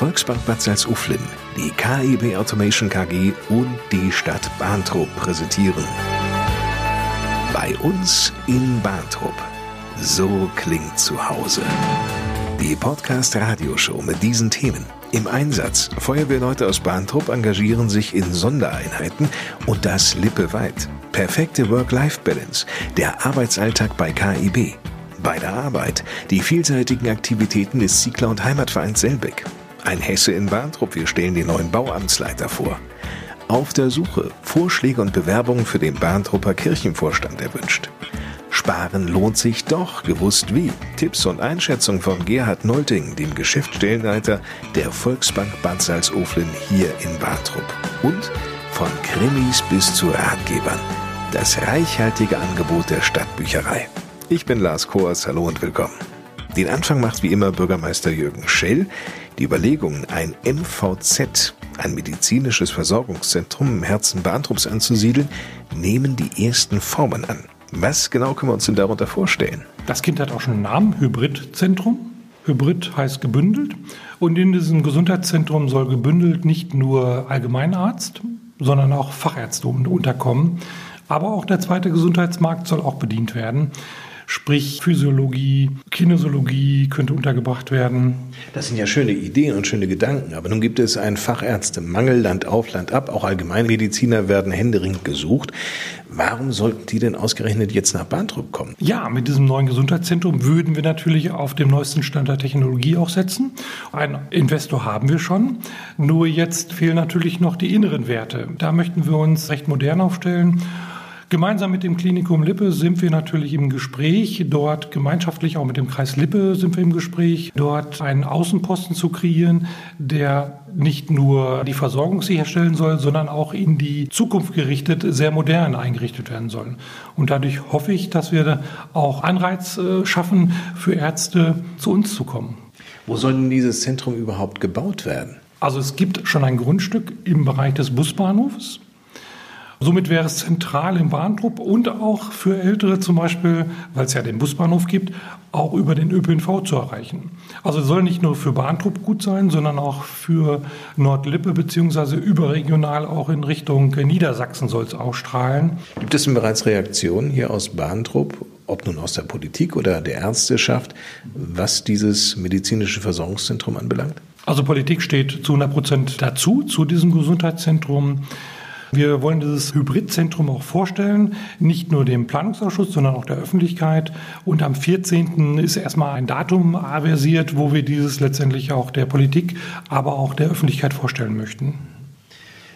Volksbank Bad Salzuflen, die KIB Automation KG und die Stadt Bahntrup präsentieren. Bei uns in Bahntrup. So klingt zu Hause. Die Podcast-Radioshow mit diesen Themen. Im Einsatz. Feuerwehrleute aus Bahntrupp engagieren sich in Sondereinheiten und das lippeweit. Perfekte Work-Life-Balance. Der Arbeitsalltag bei KIB. Bei der Arbeit. Die vielseitigen Aktivitäten des Ziegler und Heimatvereins Selbeck. Ein Hesse in Bahntrupp. Wir stellen den neuen Bauamtsleiter vor. Auf der Suche. Vorschläge und Bewerbungen für den Bahntrupper Kirchenvorstand erwünscht. Sparen lohnt sich doch, gewusst wie. Tipps und Einschätzungen von Gerhard Nolting, dem Geschäftsstellenleiter der Volksbank Bad Salzuflen hier in Bartrup. Und von Krimis bis zu Ratgebern. Das reichhaltige Angebot der Stadtbücherei. Ich bin Lars Koers, hallo und willkommen. Den Anfang macht wie immer Bürgermeister Jürgen Schell. Die Überlegungen, ein MVZ, ein medizinisches Versorgungszentrum im Herzen Bahntrups anzusiedeln, nehmen die ersten Formen an. Was genau können wir uns denn darunter vorstellen? Das Kind hat auch schon einen Namen, Hybridzentrum. Hybrid heißt gebündelt. Und in diesem Gesundheitszentrum soll gebündelt nicht nur Allgemeinarzt, sondern auch Fachärzte unterkommen. Aber auch der zweite Gesundheitsmarkt soll auch bedient werden. Sprich Physiologie, Kinesiologie könnte untergebracht werden. Das sind ja schöne Ideen und schöne Gedanken. Aber nun gibt es einen Fachärztemangel, Land auf, Land ab. Auch Allgemeinmediziner werden händeringend gesucht. Warum sollten die denn ausgerechnet jetzt nach Bahntrupp kommen? Ja, mit diesem neuen Gesundheitszentrum würden wir natürlich auf dem neuesten Stand der Technologie auch setzen. Einen Investor haben wir schon. Nur jetzt fehlen natürlich noch die inneren Werte. Da möchten wir uns recht modern aufstellen Gemeinsam mit dem Klinikum Lippe sind wir natürlich im Gespräch, dort gemeinschaftlich auch mit dem Kreis Lippe sind wir im Gespräch, dort einen Außenposten zu kreieren, der nicht nur die Versorgung sicherstellen soll, sondern auch in die Zukunft gerichtet sehr modern eingerichtet werden soll. Und dadurch hoffe ich, dass wir auch Anreiz äh, schaffen, für Ärzte zu uns zu kommen. Wo soll denn dieses Zentrum überhaupt gebaut werden? Also es gibt schon ein Grundstück im Bereich des Busbahnhofs. Somit wäre es zentral im Bahntrupp und auch für Ältere zum Beispiel, weil es ja den Busbahnhof gibt, auch über den ÖPNV zu erreichen. Also es soll nicht nur für Bahntrupp gut sein, sondern auch für Nordlippe beziehungsweise überregional auch in Richtung Niedersachsen soll es ausstrahlen. Gibt es denn bereits Reaktionen hier aus Bahntrupp, ob nun aus der Politik oder der Ärzteschaft, was dieses medizinische Versorgungszentrum anbelangt? Also Politik steht zu 100 Prozent dazu, zu diesem Gesundheitszentrum. Wir wollen dieses Hybridzentrum auch vorstellen, nicht nur dem Planungsausschuss, sondern auch der Öffentlichkeit. Und am 14. ist erstmal ein Datum aversiert, wo wir dieses letztendlich auch der Politik, aber auch der Öffentlichkeit vorstellen möchten.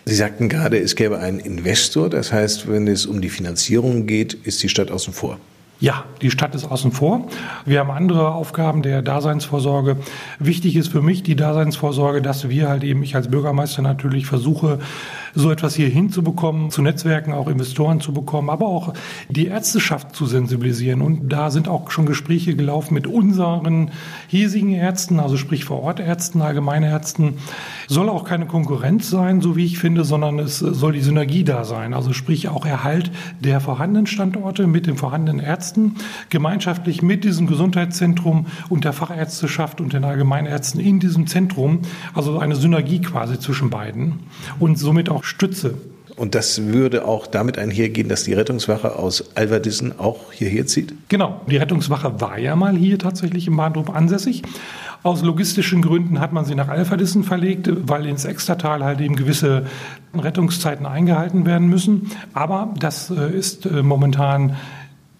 Sie sagten gerade, es gäbe einen Investor. Das heißt, wenn es um die Finanzierung geht, ist die Stadt außen vor. Ja, die Stadt ist außen vor. Wir haben andere Aufgaben der Daseinsvorsorge. Wichtig ist für mich die Daseinsvorsorge, dass wir halt eben, ich als Bürgermeister natürlich versuche, so etwas hier hinzubekommen, zu Netzwerken auch Investoren zu bekommen, aber auch die Ärzteschaft zu sensibilisieren. Und da sind auch schon Gespräche gelaufen mit unseren hiesigen Ärzten, also sprich vor Ort Ärzten, Allgemeinärzten. Soll auch keine Konkurrenz sein, so wie ich finde, sondern es soll die Synergie da sein. Also sprich auch Erhalt der vorhandenen Standorte mit den vorhandenen Ärzten, gemeinschaftlich mit diesem Gesundheitszentrum und der Fachärzteschaft und den Allgemeinärzten in diesem Zentrum. Also eine Synergie quasi zwischen beiden und somit auch Stütze. Und das würde auch damit einhergehen, dass die Rettungswache aus Alverdissen auch hierher zieht? Genau, die Rettungswache war ja mal hier tatsächlich im Bahnhof ansässig. Aus logistischen Gründen hat man sie nach Alverdissen verlegt, weil ins Extratal halt eben gewisse Rettungszeiten eingehalten werden müssen. Aber das äh, ist äh, momentan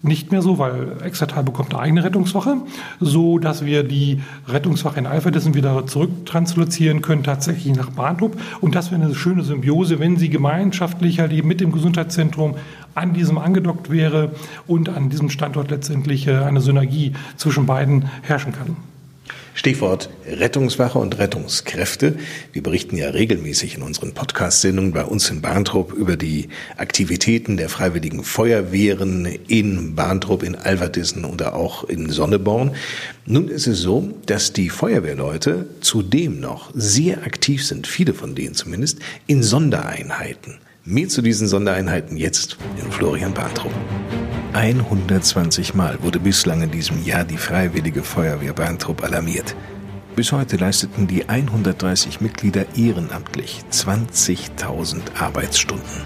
nicht mehr so, weil Exetal bekommt eine eigene Rettungswache, so dass wir die Rettungswache in Alverdissen wieder zurücktranslozieren können, tatsächlich nach Bahnhof. Und das wäre eine schöne Symbiose, wenn sie gemeinschaftlich halt eben mit dem Gesundheitszentrum an diesem angedockt wäre und an diesem Standort letztendlich äh, eine Synergie zwischen beiden herrschen kann. Stichwort Rettungswache und Rettungskräfte. Wir berichten ja regelmäßig in unseren Podcast-Sendungen bei uns in Bahntrupp über die Aktivitäten der Freiwilligen Feuerwehren in Bahntrupp, in Alverdissen oder auch in Sonneborn. Nun ist es so, dass die Feuerwehrleute zudem noch sehr aktiv sind, viele von denen zumindest, in Sondereinheiten. Mehr zu diesen Sondereinheiten jetzt in Florian Bahntrupp. 120 Mal wurde bislang in diesem Jahr die Freiwillige Feuerwehr Bahntrupp alarmiert. Bis heute leisteten die 130 Mitglieder ehrenamtlich 20.000 Arbeitsstunden.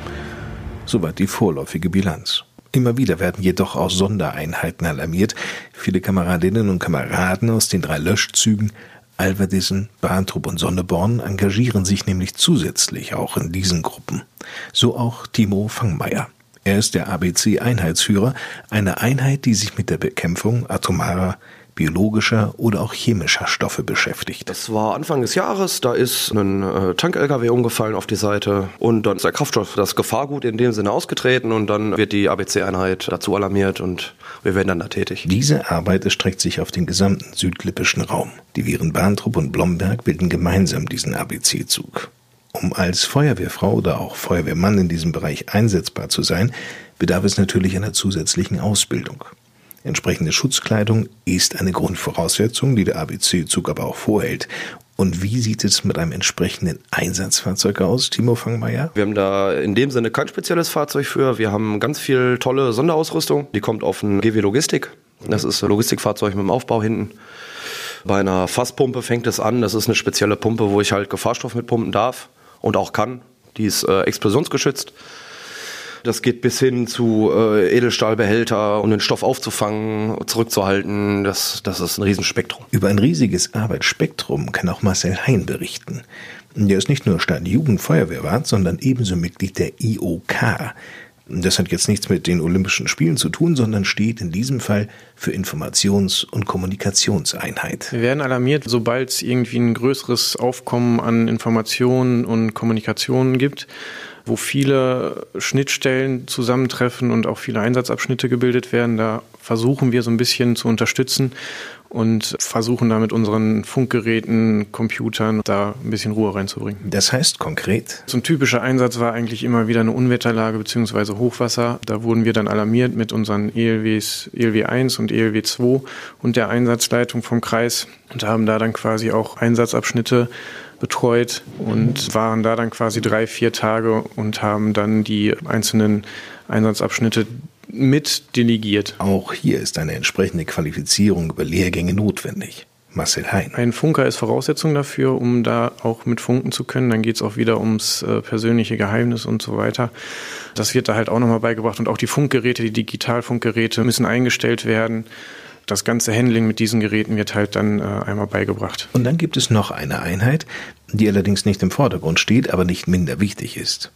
Soweit die vorläufige Bilanz. Immer wieder werden jedoch auch Sondereinheiten alarmiert. Viele Kameradinnen und Kameraden aus den drei Löschzügen Alverdissen, Bahntrupp und Sonneborn engagieren sich nämlich zusätzlich auch in diesen Gruppen. So auch Timo Fangmeier. Er ist der ABC-Einheitsführer, eine Einheit, die sich mit der Bekämpfung atomarer biologischer oder auch chemischer Stoffe beschäftigt. Das war Anfang des Jahres, da ist ein äh, Tank-LKW umgefallen auf die Seite und dann ist der Kraftstoff, das Gefahrgut in dem Sinne ausgetreten und dann wird die ABC-Einheit dazu alarmiert und wir werden dann da tätig. Diese Arbeit erstreckt sich auf den gesamten südlippischen Raum. Die Viren Bahntrupp und Blomberg bilden gemeinsam diesen ABC-Zug. Um als Feuerwehrfrau oder auch Feuerwehrmann in diesem Bereich einsetzbar zu sein, bedarf es natürlich einer zusätzlichen Ausbildung. Entsprechende Schutzkleidung ist eine Grundvoraussetzung, die der ABC-Zug aber auch vorhält. Und wie sieht es mit einem entsprechenden Einsatzfahrzeug aus, Timo Fangmeier? Wir haben da in dem Sinne kein spezielles Fahrzeug für. Wir haben ganz viel tolle Sonderausrüstung. Die kommt auf ein GW Logistik. Das ist ein Logistikfahrzeug mit dem Aufbau hinten. Bei einer Fasspumpe fängt es an. Das ist eine spezielle Pumpe, wo ich halt Gefahrstoff mitpumpen darf und auch kann. Die ist äh, explosionsgeschützt. Das geht bis hin zu äh, Edelstahlbehälter, um den Stoff aufzufangen, zurückzuhalten. Das, das ist ein Riesenspektrum. Über ein riesiges Arbeitsspektrum kann auch Marcel Hein berichten. Der ist nicht nur Stadt-Jugendfeuerwehrwart, sondern ebenso Mitglied der IOK. Das hat jetzt nichts mit den Olympischen Spielen zu tun, sondern steht in diesem Fall für Informations- und Kommunikationseinheit. Wir werden alarmiert, sobald es irgendwie ein größeres Aufkommen an Informationen und Kommunikationen gibt wo viele Schnittstellen zusammentreffen und auch viele Einsatzabschnitte gebildet werden. Da versuchen wir so ein bisschen zu unterstützen und versuchen da mit unseren Funkgeräten, Computern da ein bisschen Ruhe reinzubringen. Das heißt konkret? So ein typischer Einsatz war eigentlich immer wieder eine Unwetterlage bzw. Hochwasser. Da wurden wir dann alarmiert mit unseren ELWs, ELW 1 und ELW 2 und der Einsatzleitung vom Kreis und haben da dann quasi auch Einsatzabschnitte betreut und waren da dann quasi drei, vier Tage und haben dann die einzelnen Einsatzabschnitte mit delegiert. Auch hier ist eine entsprechende Qualifizierung über Lehrgänge notwendig. Marcel Hein. Ein Funker ist Voraussetzung dafür, um da auch mit funken zu können. Dann geht es auch wieder ums äh, persönliche Geheimnis und so weiter. Das wird da halt auch nochmal beigebracht. Und auch die Funkgeräte, die Digitalfunkgeräte müssen eingestellt werden das ganze Handling mit diesen Geräten wird halt dann äh, einmal beigebracht. Und dann gibt es noch eine Einheit, die allerdings nicht im Vordergrund steht, aber nicht minder wichtig ist.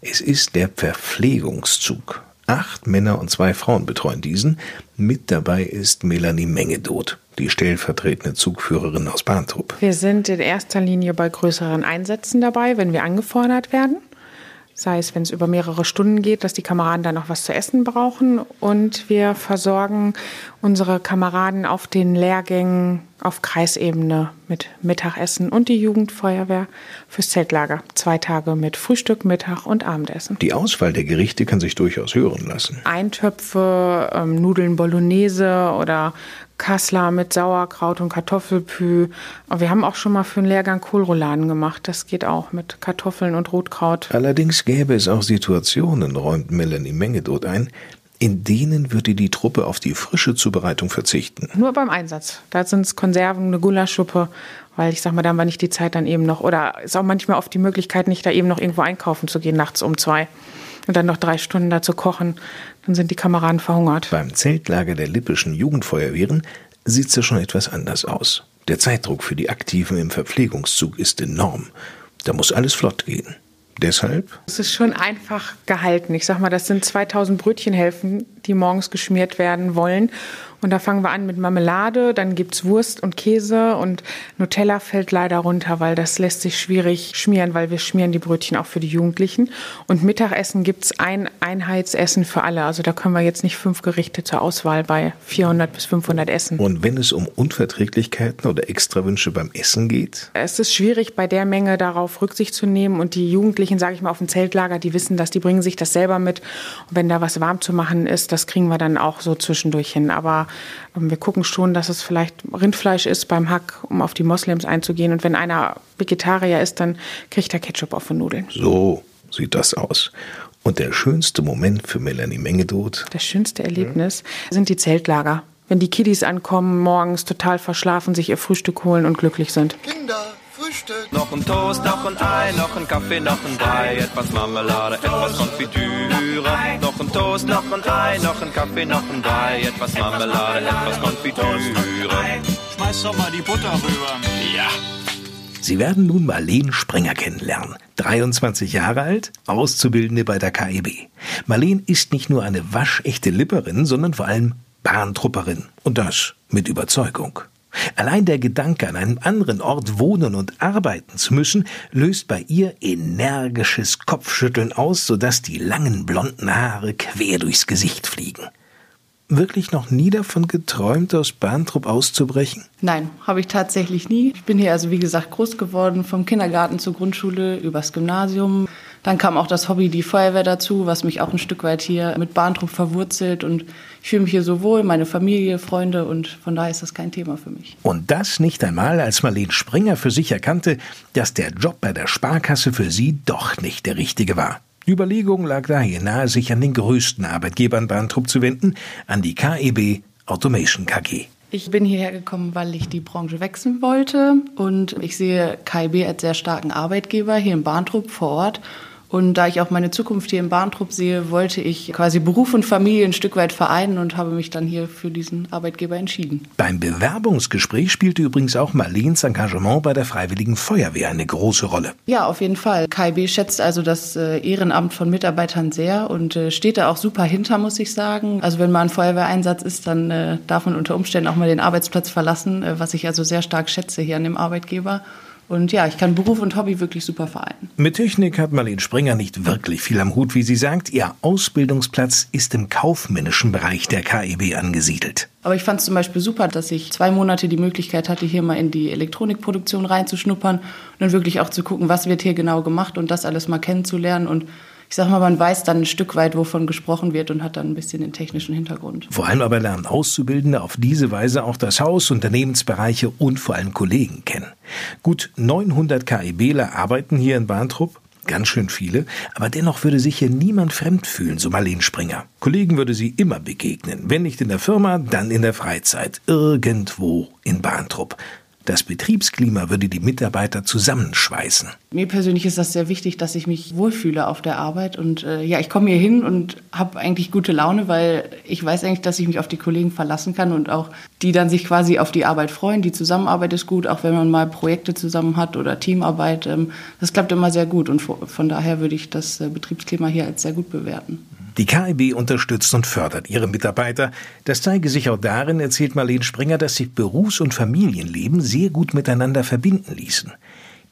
Es ist der Verpflegungszug. Acht Männer und zwei Frauen betreuen diesen. Mit dabei ist Melanie Mengedot, die stellvertretende Zugführerin aus Bahntrupp. Wir sind in erster Linie bei größeren Einsätzen dabei, wenn wir angefordert werden sei es, wenn es über mehrere Stunden geht, dass die Kameraden dann noch was zu essen brauchen. Und wir versorgen unsere Kameraden auf den Lehrgängen auf Kreisebene mit Mittagessen und die Jugendfeuerwehr fürs Zeltlager. Zwei Tage mit Frühstück, Mittag und Abendessen. Die Auswahl der Gerichte kann sich durchaus hören lassen. Eintöpfe, ähm, Nudeln Bolognese oder Kassler mit Sauerkraut und Kartoffelpü. Wir haben auch schon mal für einen Lehrgang Kohlrouladen gemacht. Das geht auch mit Kartoffeln und Rotkraut. Allerdings gäbe es auch Situationen, räumt Melanie Menge dort ein, in denen würde die Truppe auf die frische Zubereitung verzichten. Nur beim Einsatz. Da sind es Konserven, eine Gulaschsuppe, weil ich sag mal, da haben wir nicht die Zeit dann eben noch. Oder ist auch manchmal oft die Möglichkeit, nicht da eben noch irgendwo einkaufen zu gehen, nachts um zwei. Und dann noch drei Stunden da zu kochen. Dann sind die Kameraden verhungert. Beim Zeltlager der lippischen Jugendfeuerwehren sieht es schon etwas anders aus. Der Zeitdruck für die Aktiven im Verpflegungszug ist enorm. Da muss alles flott gehen. Deshalb? Es ist schon einfach gehalten. Ich sag mal, das sind 2000 Brötchenhälften, die morgens geschmiert werden wollen. Und da fangen wir an mit Marmelade, dann gibt's Wurst und Käse und Nutella fällt leider runter, weil das lässt sich schwierig schmieren, weil wir schmieren die Brötchen auch für die Jugendlichen. Und Mittagessen gibt's ein Einheitsessen für alle. Also da können wir jetzt nicht fünf Gerichte zur Auswahl bei 400 bis 500 Essen. Und wenn es um Unverträglichkeiten oder Extrawünsche beim Essen geht? Es ist schwierig, bei der Menge darauf Rücksicht zu nehmen. Und die Jugendlichen, sage ich mal, auf dem Zeltlager, die wissen das, die bringen sich das selber mit. Und wenn da was warm zu machen ist, das kriegen wir dann auch so zwischendurch hin. Aber wir gucken schon, dass es vielleicht Rindfleisch ist beim Hack, um auf die Moslems einzugehen. Und wenn einer Vegetarier ist, dann kriegt er Ketchup auf die Nudeln. So sieht das aus. Und der schönste Moment für Melanie Mengedot? Das schönste Erlebnis sind die Zeltlager. wenn die Kiddies ankommen, morgens total verschlafen, sich ihr Frühstück holen und glücklich sind. Kinder, Frühstück. Noch ein Toast, noch ein Ei, noch ein Kaffee, noch ein Brei, etwas Marmelade, etwas Konfitüre. Noch ein Toast, noch ein Ei, noch ein Kaffee, noch ein Brei, etwas Marmelade, etwas Konfitüre. Schmeiß doch mal die Butter rüber. Ja. Sie werden nun Marleen Sprenger kennenlernen. 23 Jahre alt, Auszubildende bei der KEB. Marleen ist nicht nur eine waschechte Lipperin, sondern vor allem Bahntrupperin. Und das mit Überzeugung. Allein der Gedanke, an einem anderen Ort wohnen und arbeiten zu müssen, löst bei ihr energisches Kopfschütteln aus, sodass die langen blonden Haare quer durchs Gesicht fliegen wirklich noch nie davon geträumt, aus Bahntrupp auszubrechen? Nein, habe ich tatsächlich nie. Ich bin hier also wie gesagt groß geworden, vom Kindergarten zur Grundschule übers Gymnasium. Dann kam auch das Hobby die Feuerwehr dazu, was mich auch ein Stück weit hier mit Bahntrupp verwurzelt und ich fühle mich hier so wohl, meine Familie, Freunde und von daher ist das kein Thema für mich. Und das nicht einmal, als Marlene Springer für sich erkannte, dass der Job bei der Sparkasse für sie doch nicht der richtige war. Die Überlegung lag daher nahe, sich an den größten Arbeitgeber in Bahntrupp zu wenden, an die KEB Automation KG. Ich bin hierher gekommen, weil ich die Branche wechseln wollte und ich sehe KIB als sehr starken Arbeitgeber hier in Bahntrupp vor Ort und da ich auch meine Zukunft hier in Bahntrupp sehe, wollte ich quasi Beruf und Familie ein Stück weit vereinen und habe mich dann hier für diesen Arbeitgeber entschieden. Beim Bewerbungsgespräch spielte übrigens auch Marleens Engagement bei der Freiwilligen Feuerwehr eine große Rolle. Ja, auf jeden Fall. KIB schätzt also das äh, Ehrenamt von Mitarbeitern sehr und äh, steht da auch super hinter, muss ich sagen. Also wenn mal ein Feuerwehreinsatz ist, dann äh, darf man unter Umständen auch mal den Arbeitsplatz verlassen, was ich also sehr stark schätze hier an dem Arbeitgeber. Und ja, ich kann Beruf und Hobby wirklich super vereinen. Mit Technik hat Marlene Springer nicht wirklich viel am Hut, wie sie sagt. Ihr Ausbildungsplatz ist im kaufmännischen Bereich der KEB angesiedelt. Aber ich fand es zum Beispiel super, dass ich zwei Monate die Möglichkeit hatte, hier mal in die Elektronikproduktion reinzuschnuppern und dann wirklich auch zu gucken, was wird hier genau gemacht und das alles mal kennenzulernen und ich sag mal, man weiß dann ein Stück weit, wovon gesprochen wird und hat dann ein bisschen den technischen Hintergrund. Vor allem aber lernen Auszubildende auf diese Weise auch das Haus, Unternehmensbereiche und vor allem Kollegen kennen. Gut 900 KIBler arbeiten hier in Bahntrupp. Ganz schön viele, aber dennoch würde sich hier niemand fremd fühlen, so Marlene Springer. Kollegen würde sie immer begegnen, wenn nicht in der Firma, dann in der Freizeit, irgendwo in Bahntrupp. Das Betriebsklima würde die Mitarbeiter zusammenschweißen. Mir persönlich ist das sehr wichtig, dass ich mich wohlfühle auf der Arbeit. Und äh, ja, ich komme hier hin und habe eigentlich gute Laune, weil ich weiß eigentlich, dass ich mich auf die Kollegen verlassen kann und auch die dann sich quasi auf die Arbeit freuen. Die Zusammenarbeit ist gut, auch wenn man mal Projekte zusammen hat oder Teamarbeit. Ähm, das klappt immer sehr gut und von daher würde ich das äh, Betriebsklima hier als sehr gut bewerten. Die KIB unterstützt und fördert ihre Mitarbeiter. Das zeige sich auch darin, erzählt Marlene Springer, dass sich Berufs- und Familienleben sehr gut miteinander verbinden ließen.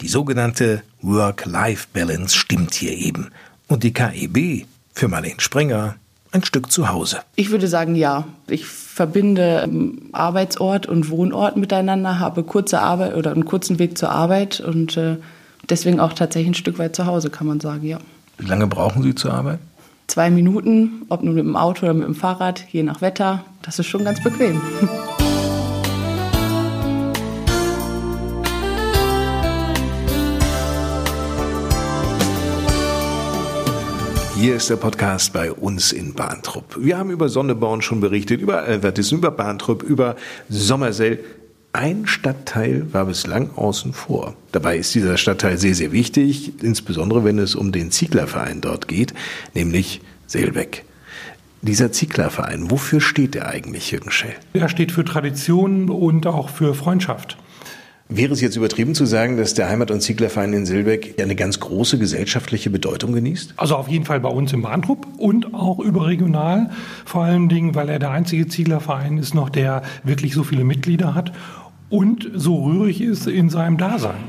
Die sogenannte Work-Life-Balance stimmt hier eben. Und die KIB für Marlene Springer ein Stück zu Hause. Ich würde sagen, ja. Ich verbinde ähm, Arbeitsort und Wohnort miteinander, habe kurze Arbeit oder einen kurzen Weg zur Arbeit und äh, deswegen auch tatsächlich ein Stück weit zu Hause, kann man sagen, ja. Wie lange brauchen Sie zur Arbeit? Zwei Minuten, ob nun mit dem Auto oder mit dem Fahrrad, je nach Wetter. Das ist schon ganz bequem. Hier ist der Podcast bei uns in Bahntrupp. Wir haben über Sonneborn schon berichtet, über Alvertissen, über Bahntrupp, über Sommersell. Ein Stadtteil war bislang außen vor. Dabei ist dieser Stadtteil sehr, sehr wichtig, insbesondere wenn es um den Zieglerverein dort geht, nämlich Seelbeck. Dieser Zieglerverein, wofür steht er eigentlich, Jürgen Schell? Er steht für Tradition und auch für Freundschaft. Wäre es jetzt übertrieben zu sagen, dass der Heimat- und Zieglerverein in Silbeck eine ganz große gesellschaftliche Bedeutung genießt? Also auf jeden Fall bei uns im Bahntrupp und auch überregional. Vor allen Dingen, weil er der einzige Zieglerverein ist noch, der wirklich so viele Mitglieder hat und so rührig ist in seinem Dasein.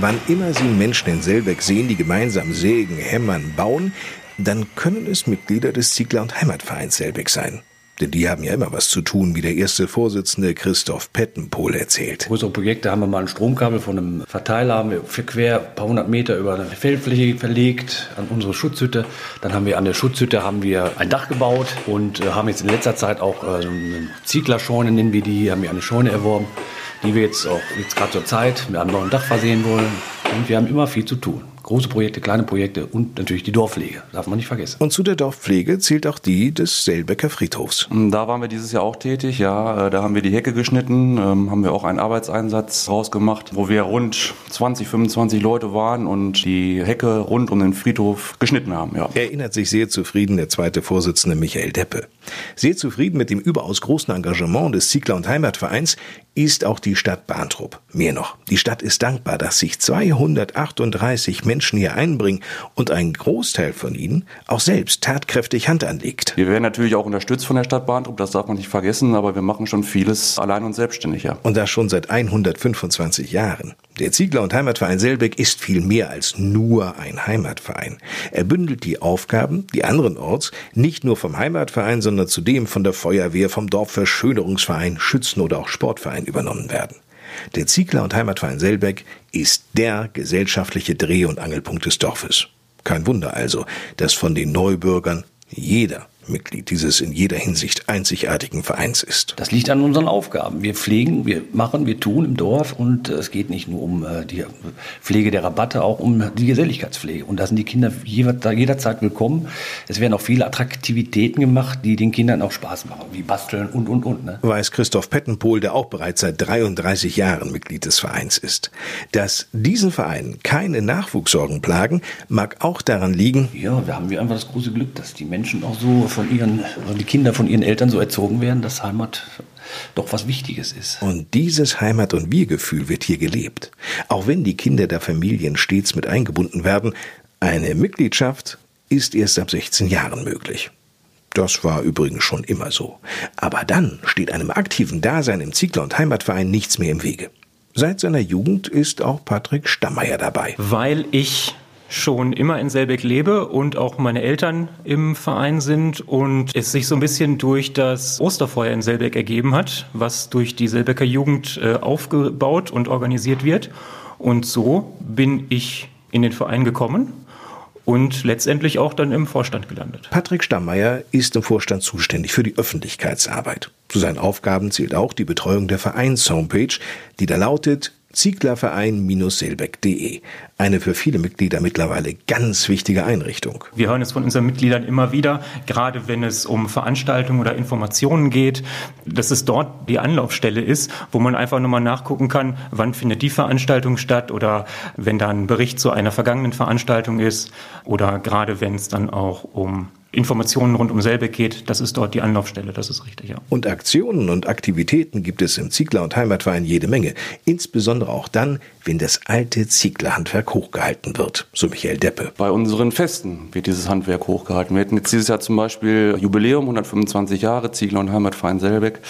Wann immer Sie Menschen in Selbeck sehen, die gemeinsam sägen, hämmern, bauen, dann können es Mitglieder des Ziegler- und Heimatvereins Selbeck sein. Denn die haben ja immer was zu tun, wie der erste Vorsitzende Christoph Pettenpohl erzählt. Größere Projekte haben wir mal ein Stromkabel von einem Verteiler haben wir für quer ein paar hundert Meter über eine Feldfläche verlegt an unsere Schutzhütte. Dann haben wir an der Schutzhütte haben wir ein Dach gebaut und äh, haben jetzt in letzter Zeit auch äh, eine Zieglerscheune, nennen wir die, haben wir eine Scheune erworben, die wir jetzt auch jetzt gerade zur Zeit mit einem neuen Dach versehen wollen. Und wir haben immer viel zu tun große Projekte, kleine Projekte und natürlich die Dorfpflege, darf man nicht vergessen. Und zu der Dorfpflege zählt auch die des Selbecker Friedhofs. Da waren wir dieses Jahr auch tätig, ja. Äh, da haben wir die Hecke geschnitten, ähm, haben wir auch einen Arbeitseinsatz rausgemacht, wo wir rund 20, 25 Leute waren und die Hecke rund um den Friedhof geschnitten haben, ja. Erinnert sich sehr zufrieden der zweite Vorsitzende Michael Deppe. Sehr zufrieden mit dem überaus großen Engagement des Ziegler- und Heimatvereins ist auch die Stadt Bahntrupp. Mehr noch, die Stadt ist dankbar, dass sich 238 Menschen hier einbringen und ein Großteil von ihnen auch selbst tatkräftig Hand anlegt. Wir werden natürlich auch unterstützt von der Stadt Bahntrupp, das darf man nicht vergessen, aber wir machen schon vieles allein und selbstständig, ja. Und das schon seit 125 Jahren. Der Ziegler- und Heimatverein Selbeck ist viel mehr als nur ein Heimatverein. Er bündelt die Aufgaben, die anderenorts nicht nur vom Heimatverein, sondern zudem von der Feuerwehr, vom Dorfverschönerungsverein, Schützen- oder auch Sportverein übernommen werden. Der Ziegler- und Heimatverein Selbeck ist der gesellschaftliche Dreh- und Angelpunkt des Dorfes. Kein Wunder also, dass von den Neubürgern jeder Mitglied dieses in jeder Hinsicht einzigartigen Vereins ist. Das liegt an unseren Aufgaben. Wir pflegen, wir machen, wir tun im Dorf und äh, es geht nicht nur um äh, die Pflege der Rabatte, auch um die Geselligkeitspflege. Und da sind die Kinder jederzeit willkommen. Es werden auch viele Attraktivitäten gemacht, die den Kindern auch Spaß machen, wie basteln und, und, und. Ne? Weiß Christoph Pettenpohl, der auch bereits seit 33 Jahren Mitglied des Vereins ist. Dass diesen Verein keine Nachwuchssorgen plagen, mag auch daran liegen. Ja, wir haben wir einfach das große Glück, dass die Menschen auch so von ihren, die Kinder von ihren Eltern so erzogen werden, dass Heimat doch was Wichtiges ist. Und dieses Heimat- und Wir-Gefühl wird hier gelebt. Auch wenn die Kinder der Familien stets mit eingebunden werden, eine Mitgliedschaft ist erst ab 16 Jahren möglich. Das war übrigens schon immer so. Aber dann steht einem aktiven Dasein im Ziegler- und Heimatverein nichts mehr im Wege. Seit seiner Jugend ist auch Patrick Stammeier dabei. Weil ich schon immer in Selbeck lebe und auch meine Eltern im Verein sind und es sich so ein bisschen durch das Osterfeuer in Selbeck ergeben hat, was durch die Selbecker Jugend äh, aufgebaut und organisiert wird. Und so bin ich in den Verein gekommen und letztendlich auch dann im Vorstand gelandet. Patrick Stammeier ist im Vorstand zuständig für die Öffentlichkeitsarbeit. Zu seinen Aufgaben zählt auch die Betreuung der Vereins-Homepage, die da lautet Zieglerverein-selbeck.de. Eine für viele Mitglieder mittlerweile ganz wichtige Einrichtung. Wir hören es von unseren Mitgliedern immer wieder, gerade wenn es um Veranstaltungen oder Informationen geht, dass es dort die Anlaufstelle ist, wo man einfach nochmal nachgucken kann, wann findet die Veranstaltung statt oder wenn da ein Bericht zu einer vergangenen Veranstaltung ist oder gerade wenn es dann auch um Informationen rund um Selbeck geht, das ist dort die Anlaufstelle, das ist richtig, ja. Und Aktionen und Aktivitäten gibt es im Ziegler- und Heimatverein jede Menge. Insbesondere auch dann, wenn das alte Zieglerhandwerk hochgehalten wird, so Michael Deppe. Bei unseren Festen wird dieses Handwerk hochgehalten. Wir hatten jetzt dieses Jahr zum Beispiel Jubiläum, 125 Jahre Ziegler- und Heimatverein Selbeck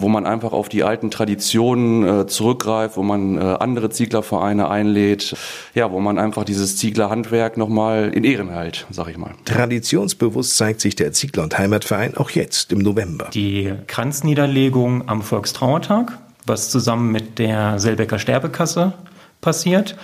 wo man einfach auf die alten Traditionen äh, zurückgreift, wo man äh, andere Zieglervereine einlädt, ja, wo man einfach dieses Zieglerhandwerk nochmal in Ehren hält, sag ich mal. Traditionsbewusst zeigt sich der Ziegler- und Heimatverein auch jetzt im November. Die Kranzniederlegung am Volkstrauertag, was zusammen mit der Selbecker Sterbekasse passiert.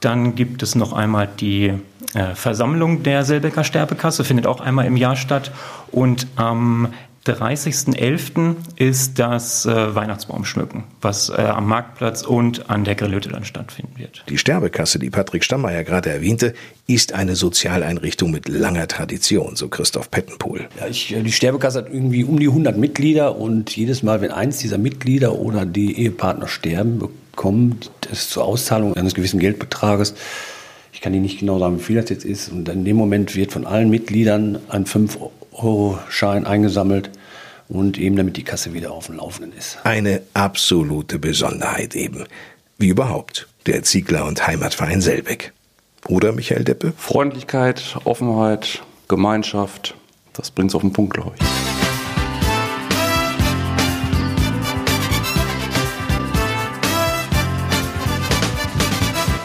Dann gibt es noch einmal die äh, Versammlung der Selbecker Sterbekasse, findet auch einmal im Jahr statt. Und am 30.11. ist das äh, Weihnachtsbaumschmücken, was äh, am Marktplatz und an der Grillhütte dann stattfinden wird. Die Sterbekasse, die Patrick Stammeier gerade erwähnte, ist eine Sozialeinrichtung mit langer Tradition, so Christoph Pettenpohl. Ja, ich, die Sterbekasse hat irgendwie um die 100 Mitglieder und jedes Mal, wenn eins dieser Mitglieder oder die Ehepartner sterben, bekommen es zur Auszahlung eines gewissen Geldbetrages ich kann Ihnen nicht genau sagen, wie viel das jetzt ist. Und in dem Moment wird von allen Mitgliedern ein 5-Euro-Schein eingesammelt und eben damit die Kasse wieder auf dem Laufenden ist. Eine absolute Besonderheit eben. Wie überhaupt der Ziegler- und Heimatverein Selbeck. Oder Michael Deppe? Freundlichkeit, Offenheit, Gemeinschaft, das bringt es auf den Punkt, glaube ich.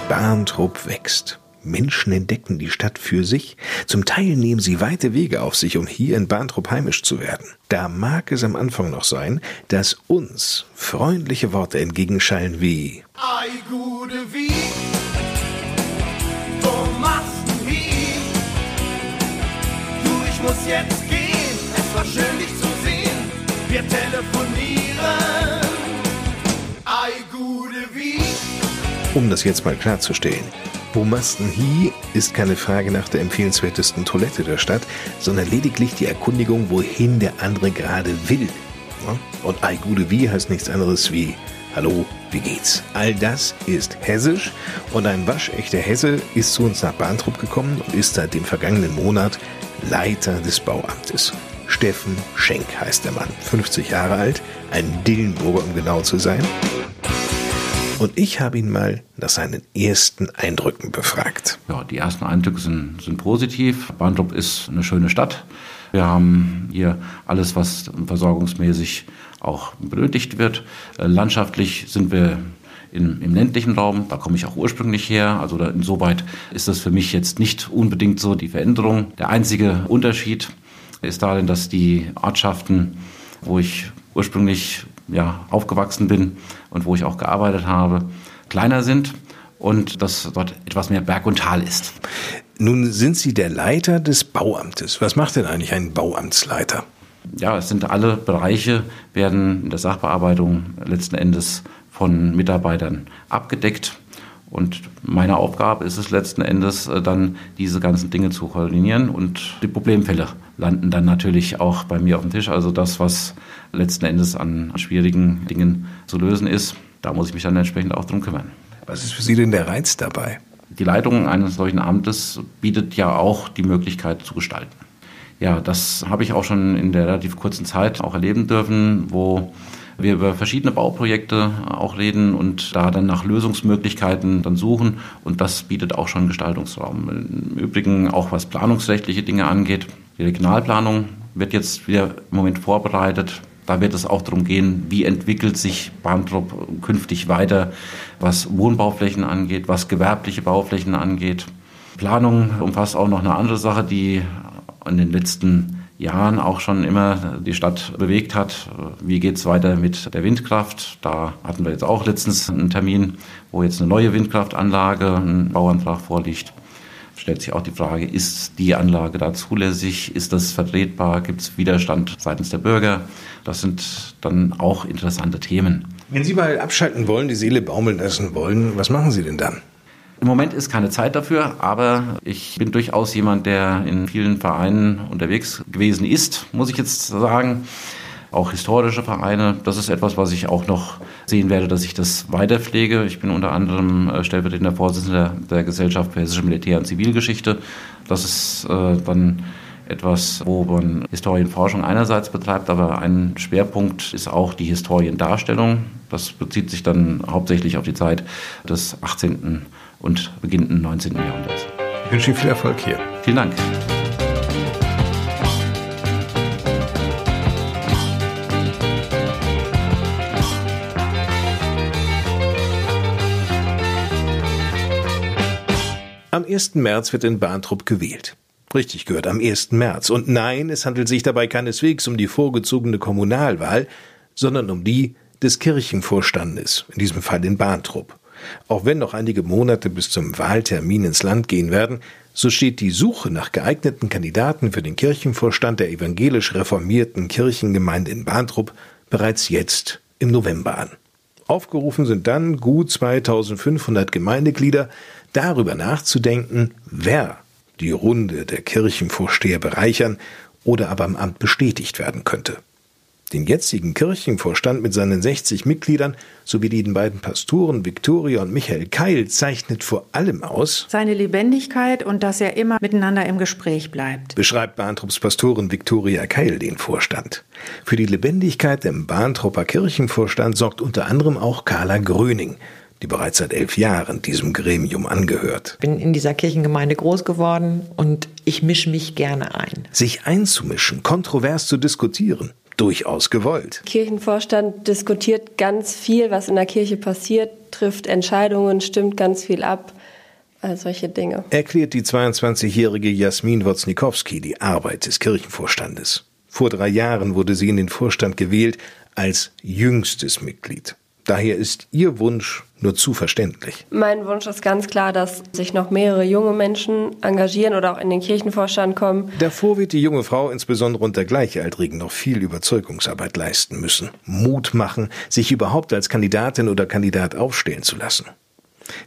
Bahntrupp wächst. Menschen entdecken die Stadt für sich. Zum Teil nehmen sie weite Wege auf sich, um hier in Bahntrupp heimisch zu werden. Da mag es am Anfang noch sein, dass uns freundliche Worte entgegenschallen wie Ei, gute wie, wo machst du? Du, ich muss jetzt gehen, es war schön dich zu sehen. Wir telefonieren. Ei, gute wie. Um das jetzt mal klarzustellen. Wo Masten Hie ist keine Frage nach der empfehlenswertesten Toilette der Stadt, sondern lediglich die Erkundigung, wohin der andere gerade will. Und Ei Gude Wie heißt nichts anderes wie Hallo, wie geht's? All das ist hessisch und ein waschechter Hesse ist zu uns nach Bahntrupp gekommen und ist seit dem vergangenen Monat Leiter des Bauamtes. Steffen Schenk heißt der Mann, 50 Jahre alt, ein Dillenburger, um genau zu sein. Und ich habe ihn mal nach seinen ersten Eindrücken befragt. Ja, die ersten Eindrücke sind, sind positiv. Bahntrupp ist eine schöne Stadt. Wir haben hier alles, was versorgungsmäßig auch benötigt wird. Äh, landschaftlich sind wir in, im ländlichen Raum, da komme ich auch ursprünglich her. Also da, insoweit ist das für mich jetzt nicht unbedingt so die Veränderung. Der einzige Unterschied ist darin, dass die Ortschaften, wo ich ursprünglich ja, aufgewachsen bin und wo ich auch gearbeitet habe, kleiner sind und dass dort etwas mehr Berg und Tal ist. Nun sind Sie der Leiter des Bauamtes. Was macht denn eigentlich ein Bauamtsleiter? Ja, es sind alle Bereiche, werden in der Sachbearbeitung letzten Endes von Mitarbeitern abgedeckt. Und meine Aufgabe ist es letzten Endes äh, dann, diese ganzen Dinge zu koordinieren und die Problemfälle landen dann natürlich auch bei mir auf dem Tisch. Also das, was letzten Endes an schwierigen Dingen zu lösen ist, da muss ich mich dann entsprechend auch drum kümmern. Was ist für Sie denn der Reiz dabei? Die Leitung eines solchen Amtes bietet ja auch die Möglichkeit zu gestalten. Ja, das habe ich auch schon in der relativ kurzen Zeit auch erleben dürfen, wo wir über verschiedene Bauprojekte auch reden und da dann nach Lösungsmöglichkeiten dann suchen. Und das bietet auch schon Gestaltungsraum. Im Übrigen auch was planungsrechtliche Dinge angeht. Die Regionalplanung wird jetzt wieder im Moment vorbereitet. Da wird es auch darum gehen, wie entwickelt sich Bahntrupp künftig weiter, was Wohnbauflächen angeht, was gewerbliche Bauflächen angeht. Planung umfasst auch noch eine andere Sache, die in den letzten Jahren auch schon immer die Stadt bewegt hat. Wie geht es weiter mit der Windkraft? Da hatten wir jetzt auch letztens einen Termin, wo jetzt eine neue Windkraftanlage, ein Bauantrag vorliegt. Stellt sich auch die Frage, ist die Anlage da zulässig? Ist das vertretbar? Gibt es Widerstand seitens der Bürger? Das sind dann auch interessante Themen. Wenn Sie mal abschalten wollen, die Seele baumeln lassen wollen, was machen Sie denn dann? Im Moment ist keine Zeit dafür, aber ich bin durchaus jemand, der in vielen Vereinen unterwegs gewesen ist, muss ich jetzt sagen. Auch historische Vereine, das ist etwas, was ich auch noch sehen werde, dass ich das weiterpflege. Ich bin unter anderem äh, stellvertretender Vorsitzender der Gesellschaft für Hessische Militär- und Zivilgeschichte. Das ist äh, dann etwas, wo man Historienforschung einerseits betreibt, aber ein Schwerpunkt ist auch die Historiendarstellung. Das bezieht sich dann hauptsächlich auf die Zeit des 18 und beginnenden 19. Jahrhunderts. Ich wünsche Ihnen viel Erfolg hier. Vielen Dank. Am 1. März wird in Bahntrupp gewählt. Richtig gehört, am 1. März. Und nein, es handelt sich dabei keineswegs um die vorgezogene Kommunalwahl, sondern um die des Kirchenvorstandes, in diesem Fall in Bahntrupp. Auch wenn noch einige Monate bis zum Wahltermin ins Land gehen werden, so steht die Suche nach geeigneten Kandidaten für den Kirchenvorstand der evangelisch reformierten Kirchengemeinde in Bahntrupp bereits jetzt im November an. Aufgerufen sind dann gut 2500 Gemeindeglieder, darüber nachzudenken, wer die Runde der Kirchenvorsteher bereichern oder aber im Amt bestätigt werden könnte. Den jetzigen Kirchenvorstand mit seinen 60 Mitgliedern sowie den beiden Pastoren Viktoria und Michael Keil zeichnet vor allem aus seine Lebendigkeit und dass er immer miteinander im Gespräch bleibt. Beschreibt Bahntrups Pastorin Viktoria Keil den Vorstand. Für die Lebendigkeit im Bahntrupper Kirchenvorstand sorgt unter anderem auch Carla Gröning, die bereits seit elf Jahren diesem Gremium angehört. Ich bin in dieser Kirchengemeinde groß geworden und ich mische mich gerne ein. Sich einzumischen, kontrovers zu diskutieren, durchaus gewollt. Kirchenvorstand diskutiert ganz viel, was in der Kirche passiert, trifft Entscheidungen, stimmt ganz viel ab. All solche Dinge. Erklärt die 22-jährige Jasmin Woznikowski die Arbeit des Kirchenvorstandes. Vor drei Jahren wurde sie in den Vorstand gewählt als jüngstes Mitglied. Daher ist ihr Wunsch nur zu verständlich. Mein Wunsch ist ganz klar, dass sich noch mehrere junge Menschen engagieren oder auch in den Kirchenvorstand kommen. Davor wird die junge Frau insbesondere unter Gleichaltrigen noch viel Überzeugungsarbeit leisten müssen. Mut machen, sich überhaupt als Kandidatin oder Kandidat aufstellen zu lassen.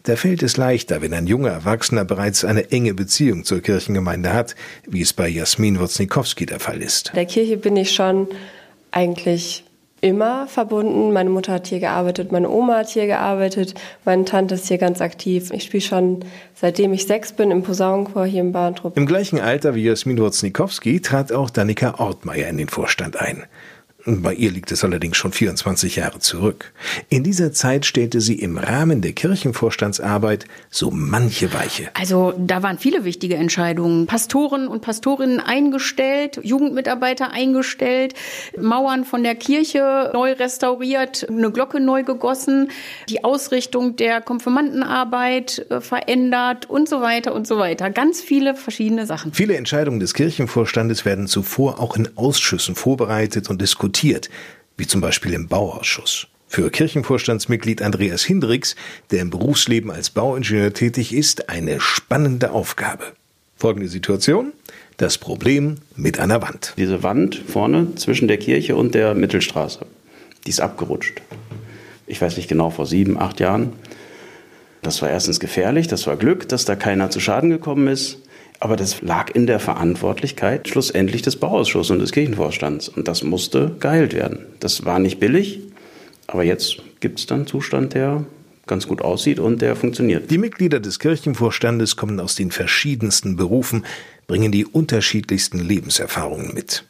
Da fällt es leichter, wenn ein junger Erwachsener bereits eine enge Beziehung zur Kirchengemeinde hat, wie es bei Jasmin Wurznikowski der Fall ist. Der Kirche bin ich schon eigentlich immer verbunden. Meine Mutter hat hier gearbeitet, meine Oma hat hier gearbeitet, meine Tante ist hier ganz aktiv. Ich spiele schon seitdem ich sechs bin im Posaunenchor hier im Bahntrupp. Im gleichen Alter wie Jasmin Wurznikowski trat auch Danika Ortmeier in den Vorstand ein. Bei ihr liegt es allerdings schon 24 Jahre zurück. In dieser Zeit stellte sie im Rahmen der Kirchenvorstandsarbeit so manche Weiche. Also da waren viele wichtige Entscheidungen. Pastoren und Pastorinnen eingestellt, Jugendmitarbeiter eingestellt, Mauern von der Kirche neu restauriert, eine Glocke neu gegossen, die Ausrichtung der Konfirmandenarbeit äh, verändert und so weiter und so weiter. Ganz viele verschiedene Sachen. Viele Entscheidungen des Kirchenvorstandes werden zuvor auch in Ausschüssen vorbereitet und diskutiert diskutiert, wie zum Beispiel im Bauausschuss. Für Kirchenvorstandsmitglied Andreas Hindricks, der im Berufsleben als Bauingenieur tätig ist, eine spannende Aufgabe. Folgende Situation. Das Problem mit einer Wand. Diese Wand vorne zwischen der Kirche und der Mittelstraße, die ist abgerutscht. Ich weiß nicht genau, vor sieben, acht Jahren. Das war erstens gefährlich, das war Glück, dass da keiner zu Schaden gekommen ist. Aber das lag in der Verantwortlichkeit schlussendlich des Bauausschusses und des Kirchenvorstands. Und das musste geheilt werden. Das war nicht billig, aber jetzt gibt es dann einen Zustand, der ganz gut aussieht und der funktioniert. Die Mitglieder des Kirchenvorstandes kommen aus den verschiedensten Berufen, bringen die unterschiedlichsten Lebenserfahrungen mit.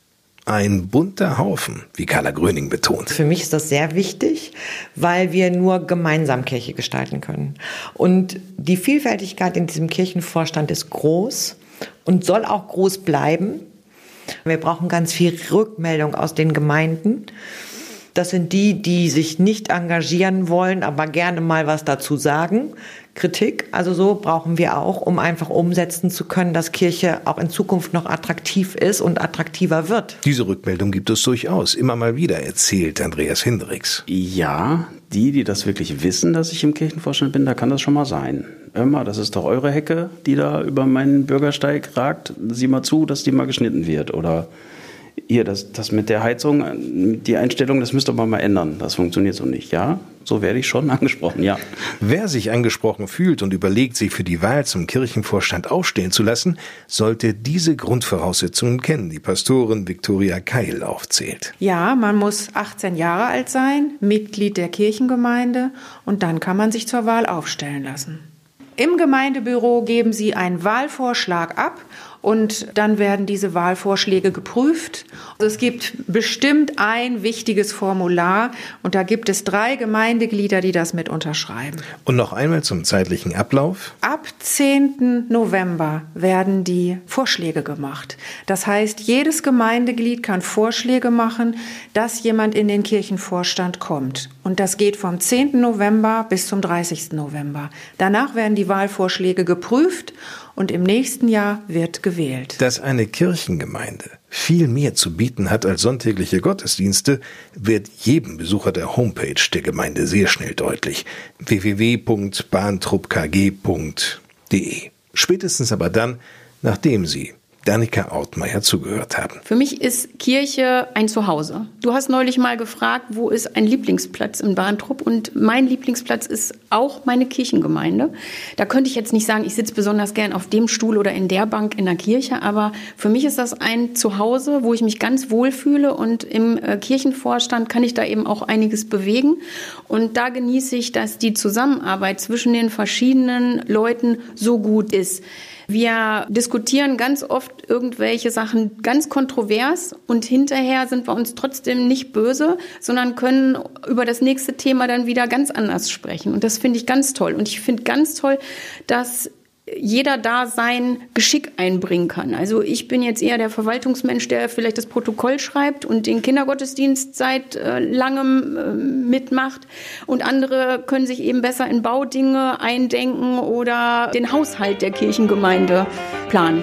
Ein bunter Haufen, wie Carla Gröning betont. Für mich ist das sehr wichtig, weil wir nur gemeinsam Kirche gestalten können. Und die Vielfältigkeit in diesem Kirchenvorstand ist groß und soll auch groß bleiben. Wir brauchen ganz viel Rückmeldung aus den Gemeinden. Das sind die, die sich nicht engagieren wollen, aber gerne mal was dazu sagen. Kritik, also so brauchen wir auch, um einfach umsetzen zu können, dass Kirche auch in Zukunft noch attraktiv ist und attraktiver wird. Diese Rückmeldung gibt es durchaus immer mal wieder, erzählt Andreas Hindricks. Ja, die, die das wirklich wissen, dass ich im Kirchenvorstand bin, da kann das schon mal sein. Immer, das ist doch eure Hecke, die da über meinen Bürgersteig ragt. Sieh mal zu, dass die mal geschnitten wird. Oder hier, das, das mit der Heizung, die Einstellung, das müsst ihr mal ändern. Das funktioniert so nicht. Ja, so werde ich schon angesprochen, ja. Wer sich angesprochen fühlt und überlegt, sich für die Wahl zum Kirchenvorstand aufstellen zu lassen, sollte diese Grundvoraussetzungen kennen, die Pastorin Viktoria Keil aufzählt. Ja, man muss 18 Jahre alt sein, Mitglied der Kirchengemeinde und dann kann man sich zur Wahl aufstellen lassen. Im Gemeindebüro geben Sie einen Wahlvorschlag ab und dann werden diese Wahlvorschläge geprüft. Also es gibt bestimmt ein wichtiges Formular und da gibt es drei Gemeindeglieder, die das mit unterschreiben. Und noch einmal zum zeitlichen Ablauf. Ab 10. November werden die Vorschläge gemacht. Das heißt, jedes Gemeindeglied kann Vorschläge machen, dass jemand in den Kirchenvorstand kommt. Und das geht vom 10. November bis zum 30. November. Danach werden die Wahlvorschläge geprüft und im nächsten Jahr wird gewählt. Dass eine Kirchengemeinde viel mehr zu bieten hat als sonntägliche Gottesdienste, wird jedem Besucher der Homepage der Gemeinde sehr schnell deutlich. www.bahntruppkg.de. Spätestens aber dann, nachdem Sie Danika Ortmeier zugehört haben. Für mich ist Kirche ein Zuhause. Du hast neulich mal gefragt, wo ist ein Lieblingsplatz in Bahntrupp? Und mein Lieblingsplatz ist auch meine Kirchengemeinde. Da könnte ich jetzt nicht sagen, ich sitze besonders gern auf dem Stuhl oder in der Bank in der Kirche, aber für mich ist das ein Zuhause, wo ich mich ganz wohl fühle und im äh, Kirchenvorstand kann ich da eben auch einiges bewegen. Und da genieße ich, dass die Zusammenarbeit zwischen den verschiedenen Leuten so gut ist. Wir diskutieren ganz oft irgendwelche Sachen ganz kontrovers und hinterher sind wir uns trotzdem nicht böse, sondern können über das nächste Thema dann wieder ganz anders sprechen. Und das finde ich ganz toll. Und ich finde ganz toll, dass jeder da sein Geschick einbringen kann. Also ich bin jetzt eher der Verwaltungsmensch, der vielleicht das Protokoll schreibt und den Kindergottesdienst seit äh, langem äh, mitmacht. Und andere können sich eben besser in Baudinge eindenken oder den Haushalt der Kirchengemeinde planen.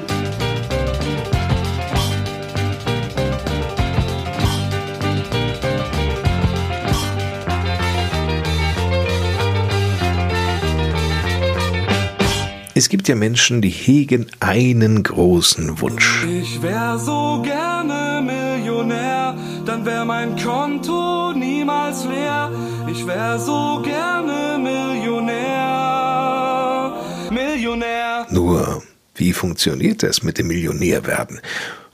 Es gibt ja Menschen, die hegen einen großen Wunsch. Ich wär so gerne Millionär, dann wär mein Konto niemals leer. Ich wär so gerne Millionär. Millionär. Nur, wie funktioniert das mit dem Millionärwerden?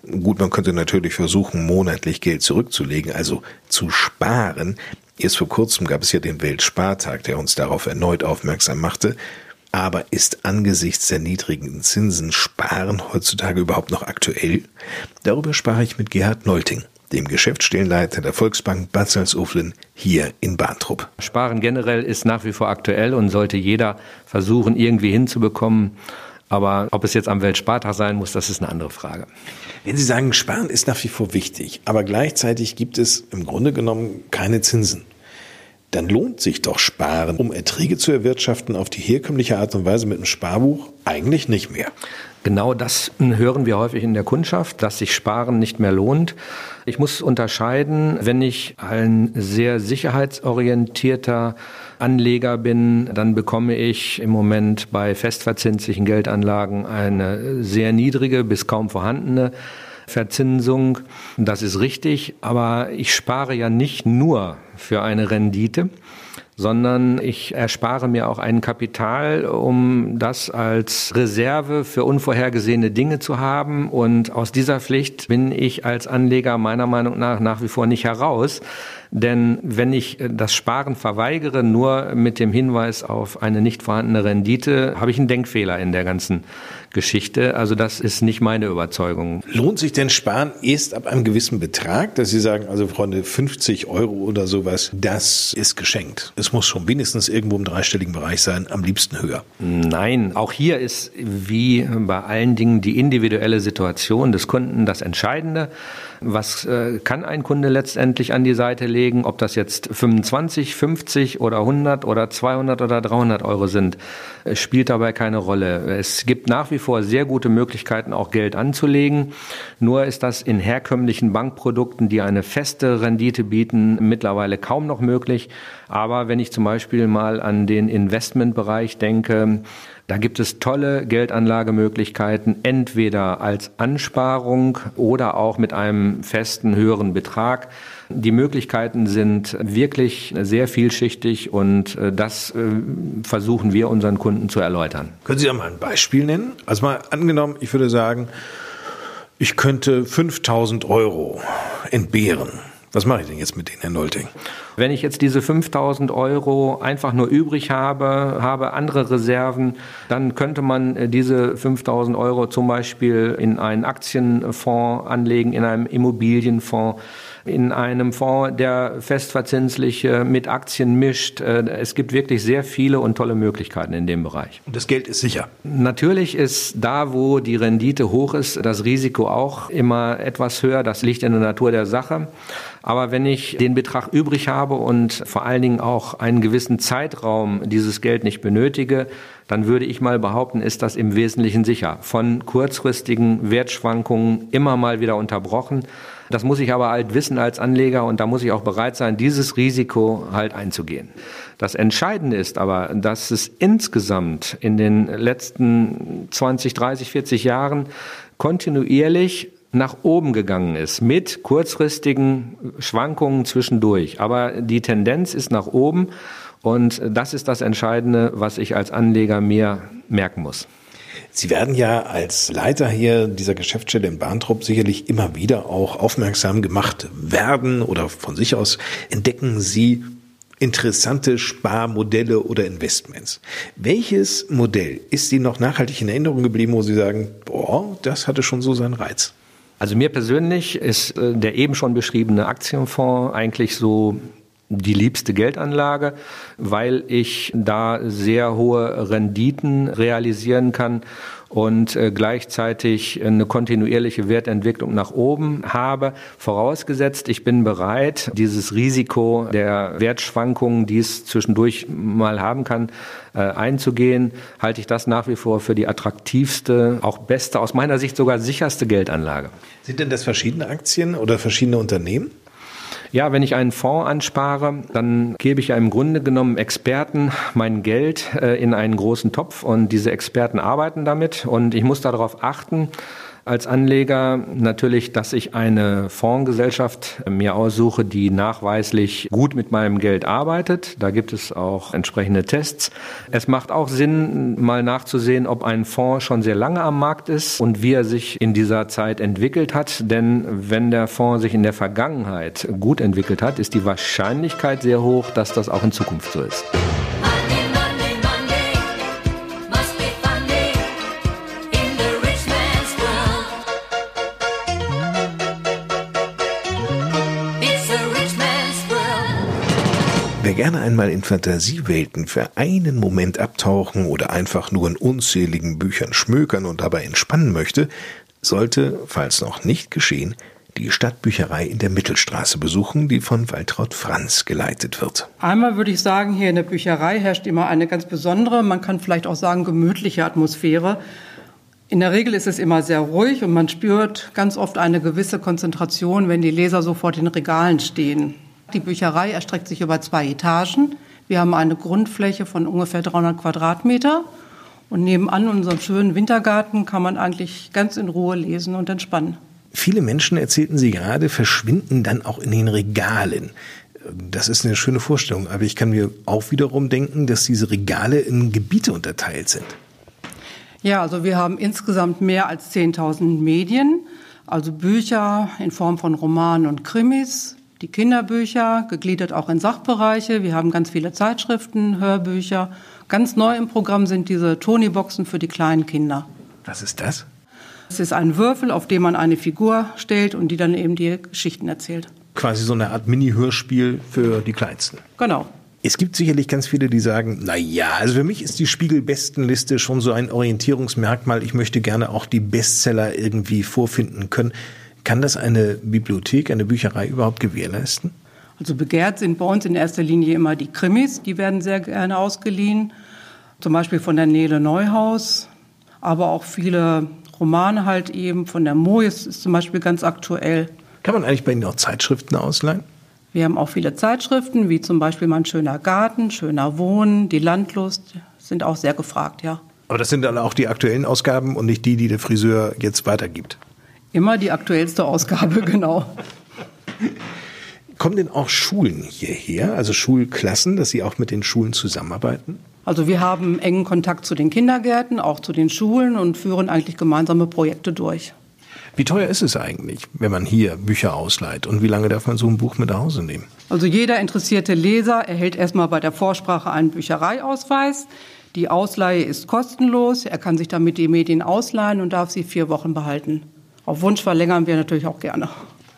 Gut, man könnte natürlich versuchen, monatlich Geld zurückzulegen, also zu sparen. Erst vor kurzem gab es ja den Weltspartag, der uns darauf erneut aufmerksam machte. Aber ist angesichts der niedrigen Zinsen Sparen heutzutage überhaupt noch aktuell? Darüber sprach ich mit Gerhard Nolting, dem Geschäftsstellenleiter der Volksbank Bad Salzuflen hier in Bahntrupp. Sparen generell ist nach wie vor aktuell und sollte jeder versuchen, irgendwie hinzubekommen. Aber ob es jetzt am Weltspartag sein muss, das ist eine andere Frage. Wenn Sie sagen, Sparen ist nach wie vor wichtig, aber gleichzeitig gibt es im Grunde genommen keine Zinsen dann lohnt sich doch Sparen, um Erträge zu erwirtschaften auf die herkömmliche Art und Weise mit einem Sparbuch eigentlich nicht mehr. Genau das hören wir häufig in der Kundschaft, dass sich Sparen nicht mehr lohnt. Ich muss unterscheiden, wenn ich ein sehr sicherheitsorientierter Anleger bin, dann bekomme ich im Moment bei festverzinslichen Geldanlagen eine sehr niedrige bis kaum vorhandene Verzinsung. Das ist richtig, aber ich spare ja nicht nur für eine Rendite, sondern ich erspare mir auch ein Kapital, um das als Reserve für unvorhergesehene Dinge zu haben. Und aus dieser Pflicht bin ich als Anleger meiner Meinung nach nach wie vor nicht heraus. Denn wenn ich das Sparen verweigere, nur mit dem Hinweis auf eine nicht vorhandene Rendite, habe ich einen Denkfehler in der ganzen Geschichte. Also das ist nicht meine Überzeugung. Lohnt sich denn Sparen erst ab einem gewissen Betrag, dass Sie sagen, also Freunde, 50 Euro oder sowas, das ist geschenkt. Es muss schon wenigstens irgendwo im dreistelligen Bereich sein, am liebsten höher. Nein, auch hier ist wie bei allen Dingen die individuelle Situation des Kunden das Entscheidende. Was äh, kann ein Kunde letztendlich an die Seite legen? Ob das jetzt 25, 50 oder 100 oder 200 oder 300 Euro sind, äh, spielt dabei keine Rolle. Es gibt nach wie vor sehr gute Möglichkeiten, auch Geld anzulegen. Nur ist das in herkömmlichen Bankprodukten, die eine feste Rendite bieten, mittlerweile kaum noch möglich. Aber wenn ich zum Beispiel mal an den Investmentbereich denke, da gibt es tolle Geldanlagemöglichkeiten, entweder als Ansparung oder auch mit einem festen höheren Betrag. Die Möglichkeiten sind wirklich sehr vielschichtig und äh, das äh, versuchen wir unseren Kunden zu erläutern. Können Sie da mal ein Beispiel nennen? Also mal angenommen, ich würde sagen, ich könnte 5000 Euro entbehren. Was mache ich denn jetzt mit denen, Herr Nolting? Wenn ich jetzt diese 5000 Euro einfach nur übrig habe, habe andere Reserven, dann könnte man äh, diese 5000 Euro zum Beispiel in einen Aktienfonds anlegen, in einem Immobilienfonds in einem Fonds, der festverzinsliche mit Aktien mischt. Äh, es gibt wirklich sehr viele und tolle Möglichkeiten in dem Bereich. Und das Geld ist sicher? Natürlich ist da, wo die Rendite hoch ist, das Risiko auch immer etwas höher. Das liegt in der Natur der Sache. Aber wenn ich den Betrag übrig habe und vor allen Dingen auch einen gewissen Zeitraum dieses Geld nicht benötige, dann würde ich mal behaupten, ist das im Wesentlichen sicher. Von kurzfristigen Wertschwankungen immer mal wieder unterbrochen. Das muss ich aber halt wissen als Anleger und da muss ich auch bereit sein, dieses Risiko halt einzugehen. Das Entscheidende ist aber, dass es insgesamt in den letzten 20, 30, 40 Jahren kontinuierlich nach oben gegangen ist mit kurzfristigen Schwankungen zwischendurch. Aber die Tendenz ist nach oben und das ist das Entscheidende, was ich als Anleger mir merken muss. Sie werden ja als Leiter hier dieser Geschäftsstelle in Bahntrupp sicherlich immer wieder auch aufmerksam gemacht werden oder von sich aus entdecken Sie interessante Sparmodelle oder Investments. Welches Modell ist Ihnen noch nachhaltig in Erinnerung geblieben, wo Sie sagen, boah, das hatte schon so seinen Reiz? Also mir persönlich ist äh, der eben schon beschriebene Aktienfonds eigentlich so die liebste Geldanlage, weil ich da sehr hohe Renditen realisieren kann und äh, gleichzeitig eine kontinuierliche Wertentwicklung nach oben habe. Vorausgesetzt, ich bin bereit, dieses Risiko der Wertschwankungen, die es zwischendurch mal haben kann, äh, einzugehen, halte ich das nach wie vor für die attraktivste, auch beste, aus meiner Sicht sogar sicherste Geldanlage. Sind denn das verschiedene Aktien oder verschiedene Unternehmen? Ja, wenn ich einen Fonds anspare, dann gebe ich ja im Grunde genommen Experten mein Geld äh, in einen großen Topf und diese Experten arbeiten damit und ich muss darauf achten, als Anleger natürlich, dass ich eine Fondsgesellschaft mir aussuche, die nachweislich gut mit meinem Geld arbeitet. Da gibt es auch entsprechende Tests. Es macht auch Sinn, mal nachzusehen, ob ein Fonds schon sehr lange am Markt ist und wie er sich in dieser Zeit entwickelt hat. Denn wenn der Fonds sich in der Vergangenheit gut entwickelt hat, ist die Wahrscheinlichkeit sehr hoch, dass das auch in Zukunft so ist. Gerne einmal in Fantasiewelten für einen Moment abtauchen oder einfach nur in unzähligen Büchern schmökern und dabei entspannen möchte, sollte, falls noch nicht geschehen, die Stadtbücherei in der Mittelstraße besuchen, die von Waltraud Franz geleitet wird. Einmal würde ich sagen, hier in der Bücherei herrscht immer eine ganz besondere, man kann vielleicht auch sagen gemütliche Atmosphäre. In der Regel ist es immer sehr ruhig und man spürt ganz oft eine gewisse Konzentration, wenn die Leser so vor den Regalen stehen. Die Bücherei erstreckt sich über zwei Etagen. Wir haben eine Grundfläche von ungefähr 300 Quadratmeter. Und nebenan unserem schönen Wintergarten kann man eigentlich ganz in Ruhe lesen und entspannen. Viele Menschen, erzählten Sie gerade, verschwinden dann auch in den Regalen. Das ist eine schöne Vorstellung, aber ich kann mir auch wiederum denken, dass diese Regale in Gebiete unterteilt sind. Ja, also wir haben insgesamt mehr als 10.000 Medien, also Bücher in Form von Romanen und Krimis, die Kinderbücher, gegliedert auch in Sachbereiche. Wir haben ganz viele Zeitschriften, Hörbücher. Ganz neu im Programm sind diese Tony-Boxen für die kleinen Kinder. Was ist das? Es ist ein Würfel, auf dem man eine Figur stellt und die dann eben die Geschichten erzählt. Quasi so eine Art Mini-Hörspiel für die Kleinsten. Genau. Es gibt sicherlich ganz viele, die sagen, na ja, also für mich ist die Spiegel-Bestenliste schon so ein Orientierungsmerkmal. Ich möchte gerne auch die Bestseller irgendwie vorfinden können. Kann das eine Bibliothek, eine Bücherei überhaupt gewährleisten? Also begehrt sind bei uns in erster Linie immer die Krimis, die werden sehr gerne ausgeliehen, zum Beispiel von der Nele Neuhaus, aber auch viele Romane halt eben, von der Mojes ist zum Beispiel ganz aktuell. Kann man eigentlich bei Ihnen auch Zeitschriften ausleihen? Wir haben auch viele Zeitschriften, wie zum Beispiel Mein schöner Garten, Schöner Wohnen, Die Landlust, sind auch sehr gefragt, ja. Aber das sind dann auch die aktuellen Ausgaben und nicht die, die der Friseur jetzt weitergibt. Immer die aktuellste Ausgabe, genau. Kommen denn auch Schulen hierher, also Schulklassen, dass Sie auch mit den Schulen zusammenarbeiten? Also wir haben engen Kontakt zu den Kindergärten, auch zu den Schulen und führen eigentlich gemeinsame Projekte durch. Wie teuer ist es eigentlich, wenn man hier Bücher ausleiht? Und wie lange darf man so ein Buch mit nach Hause nehmen? Also jeder interessierte Leser erhält erstmal bei der Vorsprache einen Büchereiausweis. Die Ausleihe ist kostenlos. Er kann sich damit die Medien ausleihen und darf sie vier Wochen behalten. Auf Wunsch verlängern wir natürlich auch gerne.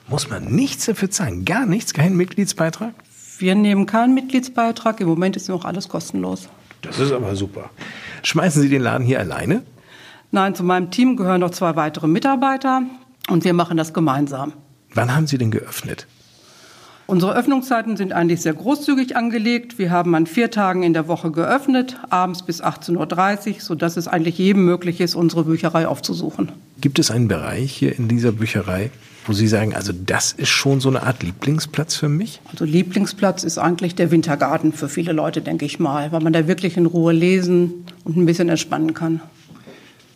Muss man nichts dafür zahlen? Gar nichts? Keinen Mitgliedsbeitrag? Wir nehmen keinen Mitgliedsbeitrag. Im Moment ist noch alles kostenlos. Das ist aber super. Schmeißen Sie den Laden hier alleine? Nein, zu meinem Team gehören noch zwei weitere Mitarbeiter und wir machen das gemeinsam. Wann haben Sie denn geöffnet? Unsere Öffnungszeiten sind eigentlich sehr großzügig angelegt. Wir haben an vier Tagen in der Woche geöffnet, abends bis 18.30 Uhr, sodass es eigentlich jedem möglich ist, unsere Bücherei aufzusuchen. Gibt es einen Bereich hier in dieser Bücherei, wo Sie sagen, also das ist schon so eine Art Lieblingsplatz für mich? Also Lieblingsplatz ist eigentlich der Wintergarten für viele Leute, denke ich mal, weil man da wirklich in Ruhe lesen und ein bisschen entspannen kann.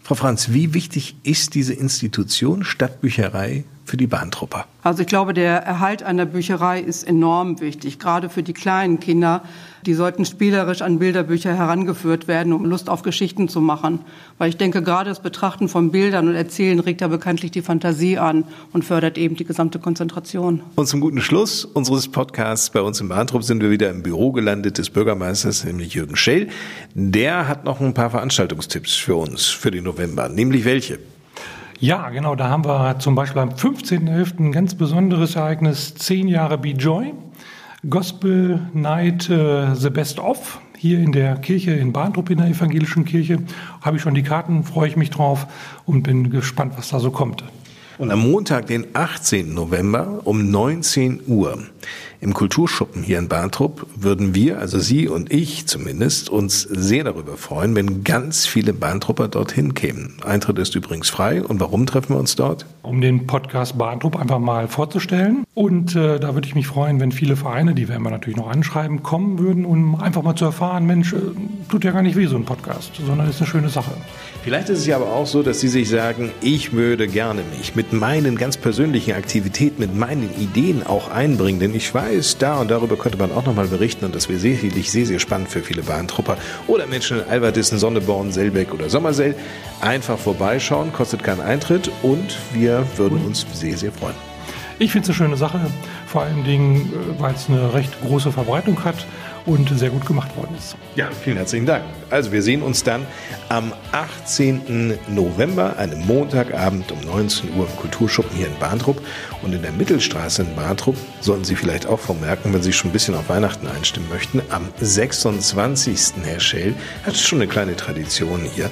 Frau Franz, wie wichtig ist diese Institution Stadtbücherei für die Bahntrupper? Also ich glaube, der Erhalt einer Bücherei ist enorm wichtig, gerade für die kleinen Kinder. Die sollten spielerisch an Bilderbücher herangeführt werden, um Lust auf Geschichten zu machen. Weil ich denke, gerade das Betrachten von Bildern und Erzählen regt ja bekanntlich die Fantasie an und fördert eben die gesamte Konzentration. Und zum guten Schluss unseres Podcasts bei uns im Bahntrupp sind wir wieder im Büro gelandet des Bürgermeisters, nämlich Jürgen Schell. Der hat noch ein paar Veranstaltungstipps für uns für den November. Nämlich welche? Ja, genau. Da haben wir zum Beispiel am 15.11. ein ganz besonderes Ereignis, zehn Jahre Be Joy. Gospel Night äh, The Best Of hier in der Kirche in Bahntrupp in der evangelischen Kirche. Habe ich schon die Karten, freue ich mich drauf und bin gespannt, was da so kommt. Und am Montag, den 18. November um 19 Uhr im Kulturschuppen hier in Bahntrupp würden wir, also Sie und ich zumindest, uns sehr darüber freuen, wenn ganz viele Bahntrupper dorthin kämen. Eintritt ist übrigens frei. Und warum treffen wir uns dort? Um den Podcast Bahntrupp einfach mal vorzustellen. Und äh, da würde ich mich freuen, wenn viele Vereine, die werden wir natürlich noch anschreiben, kommen würden, um einfach mal zu erfahren, Mensch, äh, tut ja gar nicht weh so ein Podcast, sondern ist eine schöne Sache. Vielleicht ist es ja aber auch so, dass Sie sich sagen, ich würde gerne mich mit meinen ganz persönlichen Aktivitäten, mit meinen Ideen auch einbringen, denn ich weiß, da und darüber könnte man auch nochmal berichten und das wäre sicherlich sehr, sehr spannend für viele Bahntrupper oder Menschen in Alverdissen, Sonneborn, Selbeck oder Sommersell. Einfach vorbeischauen, kostet keinen Eintritt und wir würden uns sehr, sehr freuen. Ich finde es eine schöne Sache, vor allen Dingen, äh, weil es eine recht große Verbreitung hat und sehr gut gemacht worden ist. Ja, vielen herzlichen Dank. Also wir sehen uns dann am 18. November, einem Montagabend um 19 Uhr im Kulturschuppen hier in Bahntrupp und in der Mittelstraße in Bahntrupp sollten Sie vielleicht auch vermerken, wenn Sie schon ein bisschen auf Weihnachten einstimmen möchten, am 26. Herr Schell hat schon eine kleine Tradition hier.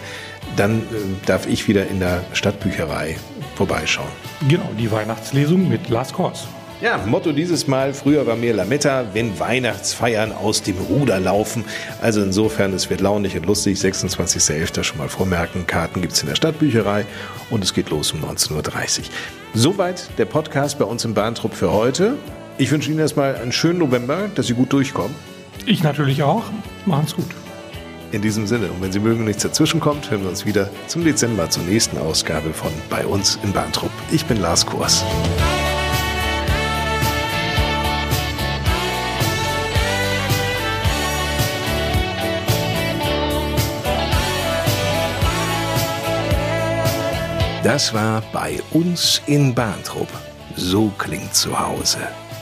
Dann äh, darf ich wieder in der Stadtbücherei vorbeischauen. Genau, die Weihnachtslesung mit Lars Kors. Ja, Motto dieses Mal, früher war mir Lametta, wenn Weihnachtsfeiern aus dem Ruder laufen. Also insofern, es wird launig und lustig. 26.11. schon mal vormerken. Karten gibt es in der Stadtbücherei und es geht los um 19.30 Uhr. Soweit der Podcast bei uns im Bahntrupp für heute. Ich wünsche Ihnen erstmal einen schönen November, dass Sie gut durchkommen. Ich natürlich auch. Machen's gut. In diesem Sinne, und wenn Sie mögen, nichts dazwischen kommt, hören wir uns wieder zum Dezember zur nächsten Ausgabe von Bei uns in Bahntrupp. Ich bin Lars Kurs. Das war bei uns in Bahntrupp. So klingt zu Hause.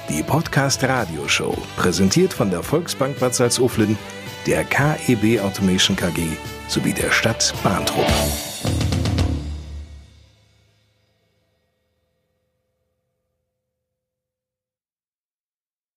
Die Podcast Radioshow, präsentiert von der Volksbank Bad Salzuflen, der KEB Automation KG sowie der Stadt Bahntrupp.